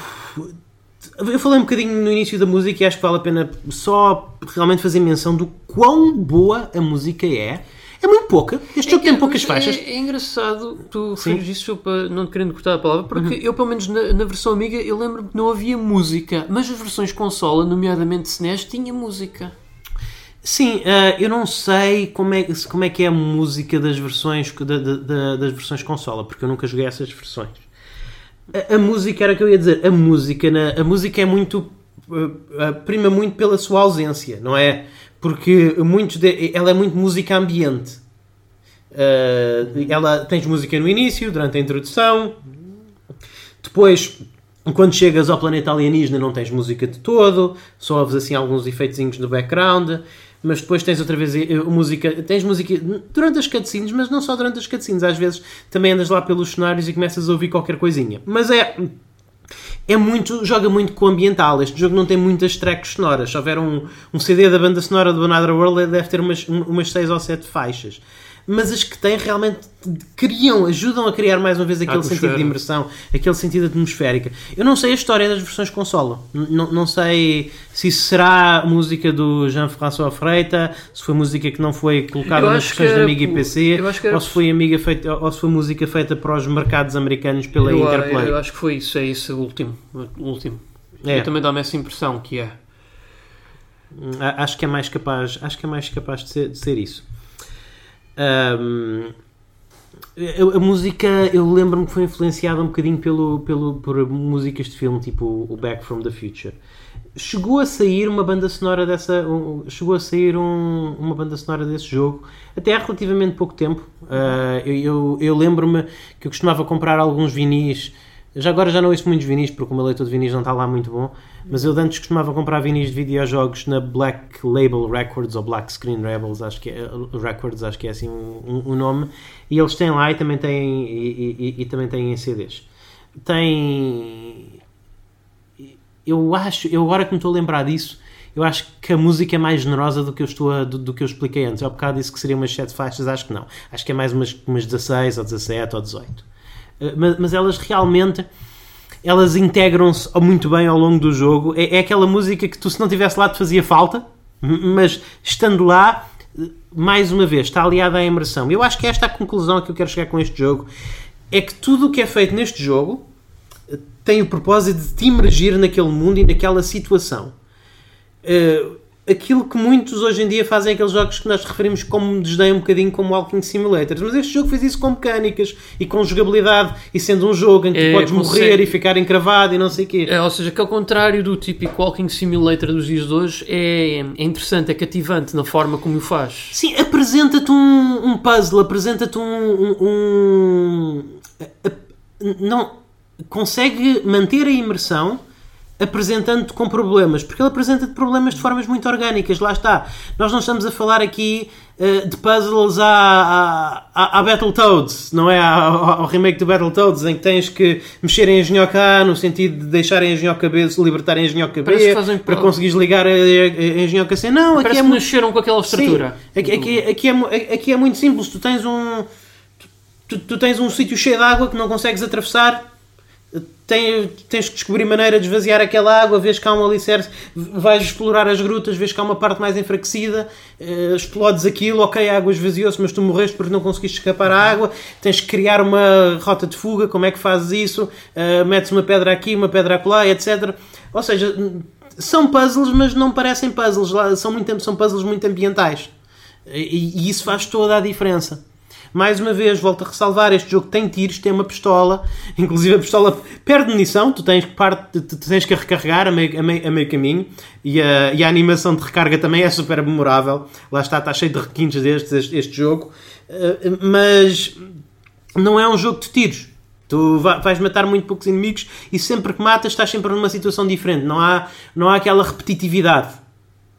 [SPEAKER 1] eu falei um bocadinho no início da música e acho que vale a pena só realmente fazer menção do quão boa a música é. É muito pouca. Este jogo tem poucas
[SPEAKER 2] Mas
[SPEAKER 1] faixas.
[SPEAKER 2] É, é engraçado tu referires isso para não te querendo cortar a palavra, porque
[SPEAKER 1] Uhum.
[SPEAKER 2] eu, pelo menos na, na versão amiga, eu lembro que não havia música, mas as versões consola, nomeadamente SNES, tinha música.
[SPEAKER 1] Sim, eh, eu não sei como é, como é que é a música das versões, da- da- da- das versões consola, porque eu nunca joguei essas versões. A, a música era o que eu ia dizer. A música, na- a música é muito. eh, prima muito pela sua ausência, não é? Porque muitos de- ela é muito música ambiente. Eh, ela tens música no início, durante a introdução, depois, quando chegas ao planeta alienígena, não tens música de todo, só ouves assim alguns efeitozinhos no background, mas depois tens outra vez eh, música, tens música durante as cutscenes, mas não só durante as cutscenes, às vezes também andas lá pelos cenários e começas a ouvir qualquer coisinha. Mas é é muito, joga muito com o ambiental. Este jogo não tem muitas tracks sonoras. Se houver um, um CD da banda sonora do Another World, deve ter umas, um- umas 6 ou 7 faixas. Mas as que tem realmente criam, ajudam a criar mais uma vez aquele sentido de imersão, aquele sentido atmosférica. Eu não sei a história das versões consola. Não, não sei se isso será música do Jean-François Freita, se foi música que não foi colocada nas versões da Amiga e PC,
[SPEAKER 2] era
[SPEAKER 1] ou se foi amiga feita, ou se foi música feita para os mercados americanos pela
[SPEAKER 2] eu,
[SPEAKER 1] Interplay.
[SPEAKER 2] eu acho que foi isso, é isso, o último. O último.
[SPEAKER 1] É.
[SPEAKER 2] Eu também dá-me essa impressão que é.
[SPEAKER 1] A- Acho que é mais capaz, acho que é mais capaz de ser, de ser isso. Ahm, a, a música, eu lembro-me que foi influenciada um bocadinho pelo, pelo, por músicas de filme, tipo o Back from the Future. Chegou a sair uma banda sonora dessa, um- chegou a sair um- uma banda sonora desse jogo até há relativamente pouco tempo. Ah, eu eu, eu lembro-me que eu costumava comprar alguns vinis. Já agora já não ouço muitos vinis porque o meu leitor de vinis não está lá muito bom. Mas eu antes costumava comprar vinis de videojogos na Black Label Records ou Black Screen Rebels, acho que é, Records, acho que é assim o um, nome. E eles têm lá e também têm, e, e- e também têm em CDs. Tem. Eu acho, eu agora que me estou a lembrar disso, eu acho que a música é mais generosa do que eu, estou a- do, do que eu expliquei antes. Eu há bocado disse que seriam umas 7 faixas, acho que não. Acho que é mais umas, umas 16 ou 17 ou 18. Uh, Mas, mas elas realmente elas integram-se muito bem ao longo do jogo. É, é aquela música que tu, se não tivesse lá, te fazia falta, mas estando lá, mais uma vez, está aliada à imersão. Eu acho que esta é a conclusão que eu quero chegar com este jogo. É que tudo o que é feito neste jogo eh, tem o propósito de te imergir naquele mundo e naquela situação. Eh, aquilo que muitos hoje em dia fazem aqueles jogos que nós referimos como desdém um bocadinho como Walking Simulators, mas este jogo fez isso com mecânicas e com jogabilidade e sendo um jogo em que
[SPEAKER 2] É,
[SPEAKER 1] podes morrer e ficar encravado e não sei o quê.
[SPEAKER 2] É, ou seja, que ao contrário do típico Walking Simulator dos dias de hoje, é, é interessante, é cativante na forma como o faz.
[SPEAKER 1] Sim, apresenta-te um, um puzzle, apresenta-te um, um- um- não consegue manter a imersão apresentando-te com problemas, porque ele apresenta-te problemas de formas muito orgânicas, lá está. Nós não estamos a falar aqui uh, de puzzles à, à, à Battletoads, não é? Ao, ao, remake do Battletoads, em que tens que mexer em engenhoca A no sentido de deixar a engenhoca B se libertar a engenhoca B para conseguires ligar a, a, a engenhoca C. Não,
[SPEAKER 2] aqui Parece é que nasceram com aquela estrutura.
[SPEAKER 1] Sim, aqui, aqui, aqui, é, aqui é muito simples, tu tens um... Tu, tu tens um sítio cheio de água que não consegues atravessar tem, tens que descobrir maneira de esvaziar aquela água, vês que há um alicerce, vais explorar as grutas, vês que há uma parte mais enfraquecida, uh, explodes aquilo, ok, a água esvaziou-se, mas tu morreste porque não conseguiste escapar à água, tens que criar uma rota de fuga, como é que fazes isso? Uh, metes uma pedra aqui, uma pedra acolá, etc. Ou seja, são puzzles, mas não parecem puzzles, são, muito, são puzzles muito ambientais. E, e isso faz toda a diferença. Mais uma vez, volto a ressalvar: este jogo tem tiros, tem uma pistola, inclusive a pistola perde munição, tu tens, parte, tu tens que recarregar a meio, a meio, a meio caminho e a, e a, animação de recarga também é super memorável. Lá está, está cheio de requintes destes, este, este jogo, uh, mas não é um jogo de tiros. Tu vais matar muito poucos inimigos e sempre que matas estás sempre numa situação diferente. Não há, não há aquela repetitividade.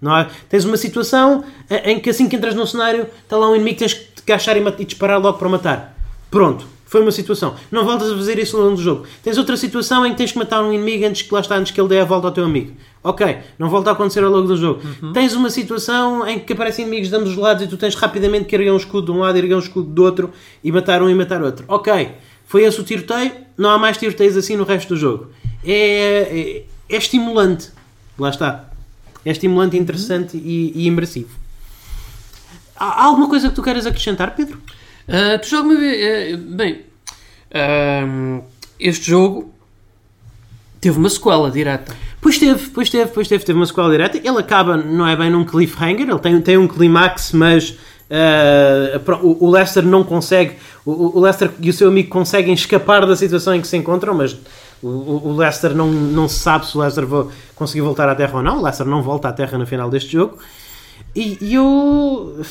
[SPEAKER 1] Não há, tens uma situação em que assim que entras num cenário está lá um inimigo que tens que te agachar e, e disparar logo para matar. Pronto. Foi uma situação. Não voltas a fazer isso ao longo do jogo. Tens outra situação em que tens que matar um inimigo antes que lá está, antes que ele dê a volta ao teu amigo. Ok, não volta a acontecer ao longo do jogo. Uhum. Tens uma situação em que aparecem inimigos de ambos os lados e tu tens rapidamente que erguer um escudo de um lado e erguer um escudo do outro e matar um e matar outro. Ok, foi esse o tiroteio, não há mais tiroteios assim no resto do jogo. É, é, é estimulante. Lá está. É estimulante, interessante e, e imersivo. Há alguma coisa que tu queiras acrescentar, Pedro?
[SPEAKER 2] Uh, tu já me uh, Bem, uh, este jogo teve uma sequela direta.
[SPEAKER 1] Pois teve, pois teve, pois teve, teve uma sequela direta. Ele acaba, não é bem num cliffhanger, ele tem, tem um clímax, mas uh, o, o Lester não consegue, o, o, Lester e o seu amigo conseguem escapar da situação em que se encontram, mas o, o Lester não, não se sabe se o Lester conseguiu voltar à Terra ou não. O Lester não volta à Terra no final deste jogo. E, e eu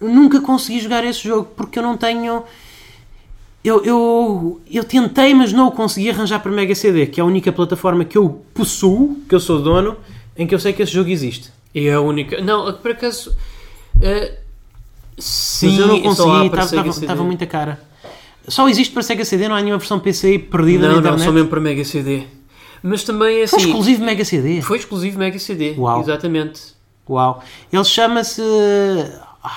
[SPEAKER 1] nunca consegui jogar esse jogo porque eu não tenho. Eu, eu, eu tentei, mas não o consegui arranjar para Mega CD, que é a única plataforma que eu possuo, que eu sou dono, em que eu sei que esse jogo existe.
[SPEAKER 2] E é a única. Não, por acaso. Uh, sim,
[SPEAKER 1] mas eu não consegui, estava muita cara. Só existe para Sega CD, não há nenhuma versão PC perdida
[SPEAKER 2] não,
[SPEAKER 1] na internet?
[SPEAKER 2] Não, só mesmo para Mega CD. Mas também é assim...
[SPEAKER 1] Foi exclusivo Mega CD?
[SPEAKER 2] Foi exclusivo Mega CD,
[SPEAKER 1] Uau.
[SPEAKER 2] exatamente.
[SPEAKER 1] Uau. Ele chama-se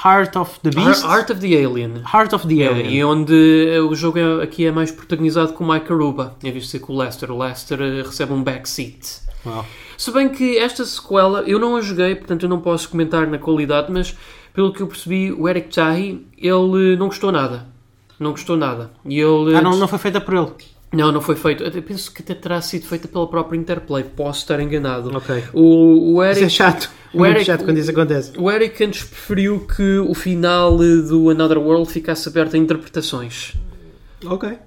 [SPEAKER 1] Heart of the Beast?
[SPEAKER 2] Heart of the Alien.
[SPEAKER 1] Heart of the é, Alien.
[SPEAKER 2] É, e onde eh, o jogo é, aqui é mais protagonizado com o Mike Aruba, em vez de ser com o Lester. O Lester eh, recebe um backseat.
[SPEAKER 1] Uau.
[SPEAKER 2] Se bem que esta sequela, eu não a joguei, portanto eu não posso comentar na qualidade, mas pelo que eu percebi, o Eric Chahi, ele não gostou nada. Não gostou nada. E ele...
[SPEAKER 1] Ah, não, não foi feita por ele?
[SPEAKER 2] Não, não foi feito. Eu penso que até terá sido feita pela própria Interplay. Posso estar enganado.
[SPEAKER 1] Ok.
[SPEAKER 2] O, o Eric,
[SPEAKER 1] isso é chato. O Eric, chato quando isso acontece.
[SPEAKER 2] O Eric antes preferiu que o final do Another World ficasse aberto a interpretações.
[SPEAKER 1] Ok.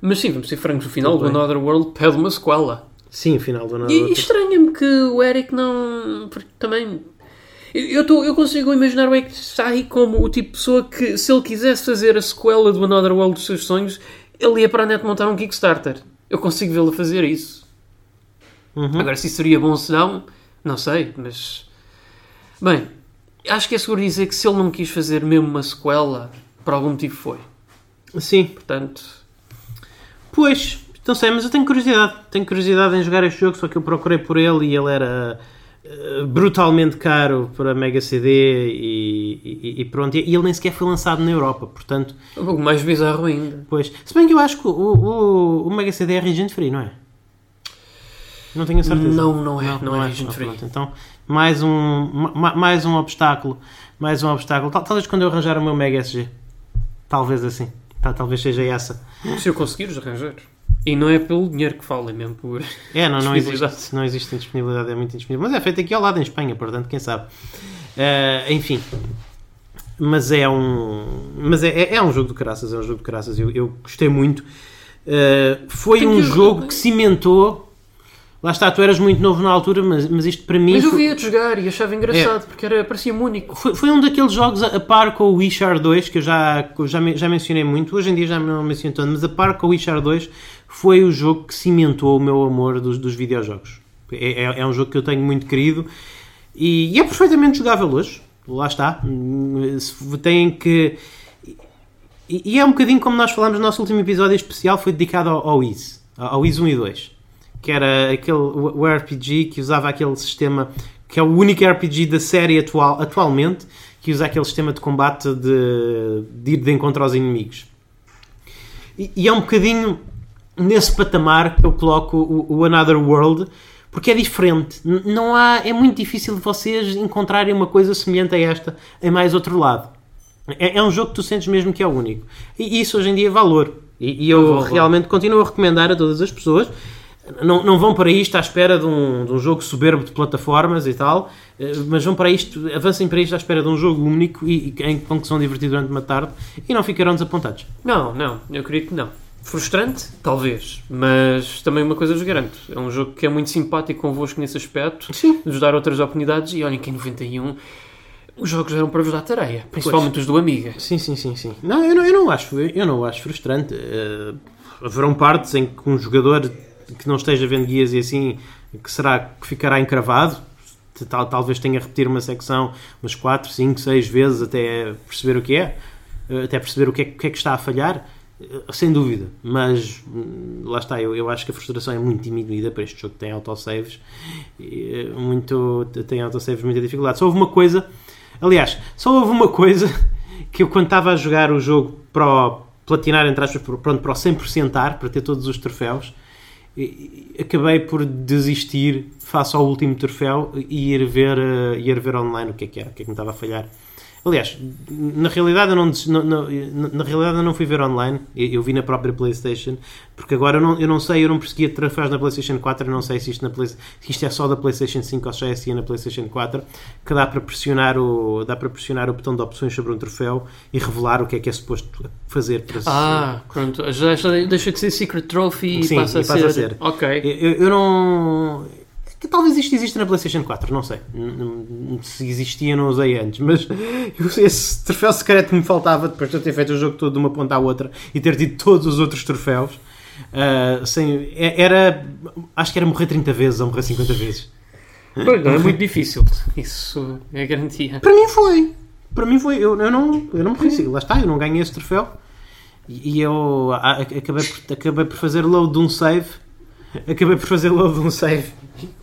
[SPEAKER 2] Mas sim, vamos ser francos. O final do Another World pede uma sequela.
[SPEAKER 1] Sim, o final do Another
[SPEAKER 2] World. E estranha-me que o Eric não... Porque também eu, tô, eu consigo imaginar o Eksahi como o tipo de pessoa que, se ele quisesse fazer a sequela do Another World dos seus sonhos, ele ia para a net montar um Kickstarter. Eu consigo vê-lo fazer isso. Uhum. Agora, se isso seria bom ou se não, não sei, mas. Bem, acho que é seguro dizer que se ele não quis fazer mesmo uma sequela, por algum motivo foi.
[SPEAKER 1] Sim.
[SPEAKER 2] Portanto.
[SPEAKER 1] Pois, não sei, mas eu tenho curiosidade. Tenho curiosidade em jogar este jogo, só que eu procurei por ele e ele era brutalmente caro para Mega CD e, e, e, pronto. E ele nem sequer foi lançado na Europa, portanto.
[SPEAKER 2] Um pouco mais bizarro ainda.
[SPEAKER 1] Pois. Se bem que eu acho que o, o, o Mega CD é Regent Free, não é? Não tenho certeza.
[SPEAKER 2] Não, não é. Não, não, não é, é Regent Free. Pronto,
[SPEAKER 1] então, mais um, mais um obstáculo. Mais um obstáculo. Talvez quando eu arranjar o meu Mega SG. Talvez assim. Talvez seja essa.
[SPEAKER 2] Se eu conseguires arranjar. E não é pelo dinheiro que fala, é mesmo por.
[SPEAKER 1] É, não, não existe, não existe disponibilidade, é muito indisponível. Mas é feito aqui ao lado em Espanha, portanto, quem sabe. Uh, enfim. Mas é um. Mas é, é, é, um jogo de caraças, é um jogo de caraças. Eu, eu gostei muito. Uh, foi um jogo que cimentou Lá está, tu eras muito novo na altura, mas, mas isto para mim
[SPEAKER 2] Mas eu
[SPEAKER 1] foi,
[SPEAKER 2] via-te jogar e achava engraçado, porque era, parecia-me único.
[SPEAKER 1] foi, foi um daqueles jogos a, a par com o Wishar 2, que eu já, que já, já mencionei muito, hoje em dia já não menciono tanto, mas a par com o Wishar 2 foi o jogo que cimentou o meu amor dos, dos videojogos. É, é, é um jogo que eu tenho muito querido e, e é perfeitamente jogável hoje. Lá está. Têm que. E, e é um bocadinho como nós falamos no nosso último episódio especial, foi dedicado ao, ao Wiz, ao Wiz 1 e 2, que era aquele o RPG que usava aquele sistema, que é o único RPG da série atual, atualmente, que usa aquele sistema de combate de, de ir de encontro aos inimigos. E, e é um bocadinho nesse patamar que eu coloco o, o Another World, porque é diferente. Não há, é muito difícil vocês encontrarem uma coisa semelhante a esta em mais outro lado. É, é um jogo que tu sentes mesmo que é único. E isso hoje em dia é valor. E, e eu
[SPEAKER 2] É
[SPEAKER 1] realmente continuo a recomendar a todas as pessoas. Não, não vão para isto à espera de um, de um jogo soberbo de plataformas e tal, eh, mas vão para isto, avancem para isto à espera de um jogo único e, e em com que são divertidos durante uma tarde e não ficarão desapontados.
[SPEAKER 2] Não, não, eu acredito que não. Frustrante? Talvez. Mas também uma coisa vos garanto. É um jogo que é muito simpático convosco nesse aspecto.
[SPEAKER 1] Sim.
[SPEAKER 2] De vos dar outras oportunidades. E olhem que em 91 os jogos eram para vos dar tareia. Principalmente os do Amiga.
[SPEAKER 1] Sim, sim, sim, sim. Não, eu não, eu não acho, eu não acho frustrante. Eh, haverão partes em que um jogador que não esteja vendo guias e assim, que será que ficará encravado, tal, talvez tenha a repetir uma secção umas 4, 5, 6 vezes até perceber o que é, eh, até perceber o que é, o que é que está a falhar, sem dúvida. Mas hum, lá está, eu, eu acho que a frustração é muito diminuída para este jogo que tem autosaves, eh, muito, tem autosaves muita dificuldade. Só houve uma coisa, aliás, só houve uma coisa que eu quando estava a jogar o jogo para o platinar, entre aspas, pronto, para o 100%ar, para ter todos os troféus, acabei por desistir face ao último troféu e ir ver, eh, ir ver online o que é que era, o que é que me estava a falhar. Aliás, na realidade eu não, não- na, na realidade eu não fui ver online, eu, eu vi na própria Playstation, porque agora eu não, eu não sei, eu não perseguia troféus na Playstation 4, eu não sei se isto, na Play, se isto é só da Playstation 5 ou se já é assim na Playstation 4, que dá para pressionar o, dá para pressionar o botão de opções sobre um troféu e revelar o que é que é suposto fazer para se-
[SPEAKER 2] Ah, pronto. Já, já deixa de ser Secret Trophy
[SPEAKER 1] Sim,
[SPEAKER 2] e passa,
[SPEAKER 1] e
[SPEAKER 2] a,
[SPEAKER 1] passa
[SPEAKER 2] ser...
[SPEAKER 1] a ser.
[SPEAKER 2] Ok.
[SPEAKER 1] Eu, eu não. Que talvez isto exista na PlayStation 4, não sei. Se existia, não usei antes. Mas esse troféu secreto que me faltava depois de eu ter feito o jogo todo de uma ponta à outra e ter tido todos os outros troféus. ah, sem, é- era. Acho que era morrer 30 vezes ou morrer 50 vezes.
[SPEAKER 2] Pois, não é muito difícil. Isso é garantia.
[SPEAKER 1] Para mim foi. Para mim foi. Eu, eu não, eu não morri. Lá está, eu não ganhei esse troféu. E eu a- a- acabei por, acabei por fazer load de um save. Acabei por fazer load de um save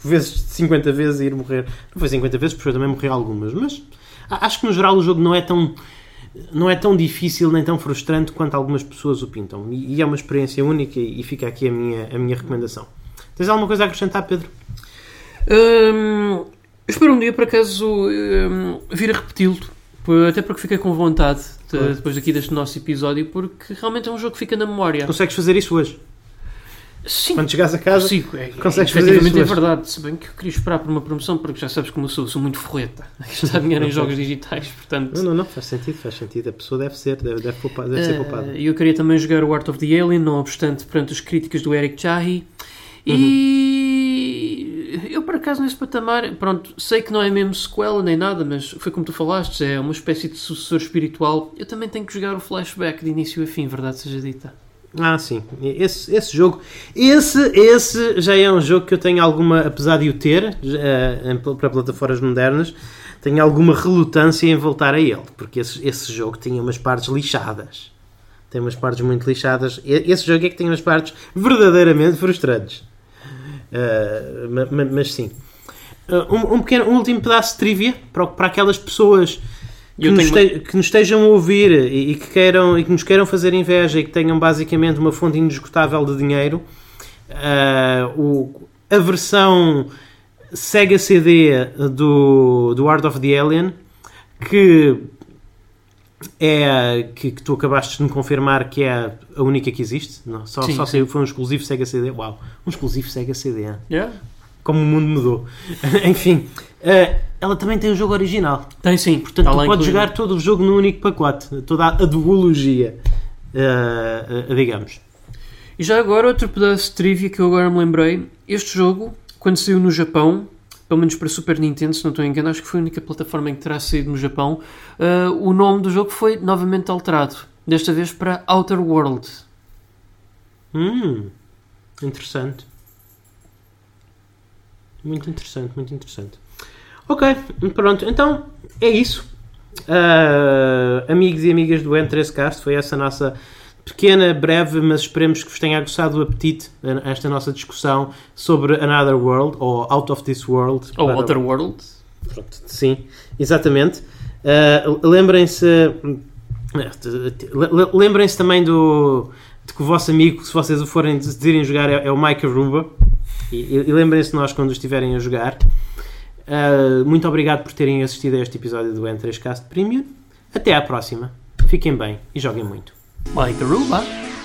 [SPEAKER 1] vezes 50 vezes e ir morrer. Não foi 50 vezes, porque eu também morri algumas. Mas acho que no geral o jogo não é tão. Não é tão difícil nem tão frustrante quanto algumas pessoas o pintam. E, e é uma experiência única e, fica aqui a minha, a minha recomendação. Tens alguma coisa a acrescentar, Pedro?
[SPEAKER 2] Hum, espero um dia, por acaso, hum, vir a repeti-lo. Até porque fiquei com vontade de- depois daqui deste nosso episódio, porque realmente é um jogo que fica na memória.
[SPEAKER 1] Consegues fazer isso hoje?
[SPEAKER 2] Sim,
[SPEAKER 1] Quando chegares a casa,
[SPEAKER 2] consigo. É,
[SPEAKER 1] consegues fazer isso
[SPEAKER 2] é verdade. Se bem que eu queria esperar por uma promoção, porque já sabes como eu sou, sou muito forreta. Gastar dinheiro em jogos digitais, portanto.
[SPEAKER 1] Não, não, não, faz sentido, faz sentido. A pessoa deve ser, deve, deve, poupar- deve ser
[SPEAKER 2] Eh,
[SPEAKER 1] poupada.
[SPEAKER 2] E eu queria também jogar o Art of the Alien, não obstante perante as críticas do Eric Chahi.
[SPEAKER 1] Uhum.
[SPEAKER 2] E eu, por acaso, nesse patamar, pronto, sei que não é mesmo sequela nem nada, mas foi como tu falaste, é uma espécie de sucessor espiritual. Eu também tenho que jogar o flashback de início a fim, verdade seja dita.
[SPEAKER 1] Ah, sim. Esse, esse jogo, esse, esse já é um jogo que eu tenho alguma, apesar de o ter eh, em- para plataformas modernas, tenho alguma relutância em voltar a ele, porque esse, esse jogo tinha umas partes lixadas. Tem umas partes muito lixadas. Esse jogo é que tem umas partes verdadeiramente frustrantes. Eh, ma- ma- mas, sim. Eh, um, um pequeno, um último pedaço de trivia para, para aquelas pessoas que nos, este- que nos estejam a ouvir e, e que queiram, e que nos queiram fazer inveja e que tenham basicamente uma fonte inesgotável de dinheiro, ah, o- a versão Sega CD do, do Art of the Alien, que é que, que tu acabaste de me confirmar que é a única que existe, não, só,
[SPEAKER 2] Sim,
[SPEAKER 1] só
[SPEAKER 2] sim.
[SPEAKER 1] foi um exclusivo Sega CD. Uau, um exclusivo Sega CD.
[SPEAKER 2] Yeah?
[SPEAKER 1] Como o mundo mudou. Enfim, ah, ela também tem o jogo original.
[SPEAKER 2] Tem sim,
[SPEAKER 1] Portanto,
[SPEAKER 2] Está
[SPEAKER 1] tu podes jogar todo o jogo num único pacote, toda a duologia, eh, eh, digamos.
[SPEAKER 2] E já agora, outro pedaço de trivia que eu agora me lembrei: este jogo quando saiu no Japão, pelo menos para Super Nintendo, se não estou engano, acho que foi a única plataforma em que terá saído no Japão, uh, o nome do jogo foi novamente alterado, desta vez para Outer World.
[SPEAKER 1] Hum, interessante. Muito interessante, muito interessante. Ok, pronto, então é isso. Uh, amigos e amigas do N3Cast, foi essa a nossa pequena, breve, mas esperemos que vos tenha aguçado o apetite a esta nossa discussão sobre Another World, ou Out of This World.
[SPEAKER 2] Ou para... Outer World.
[SPEAKER 1] Pronto, sim, exatamente. Uh, lembrem-se lembrem-se também do de que o vosso amigo, se vocês o forem decidirem jogar, é, é o Mike Aruba. E, e lembrem-se de nós quando estiverem a jogar. Uh, muito obrigado por terem assistido a este episódio do N3Cast Premium. Até à próxima. Fiquem bem e joguem muito.
[SPEAKER 2] Mike Aruba.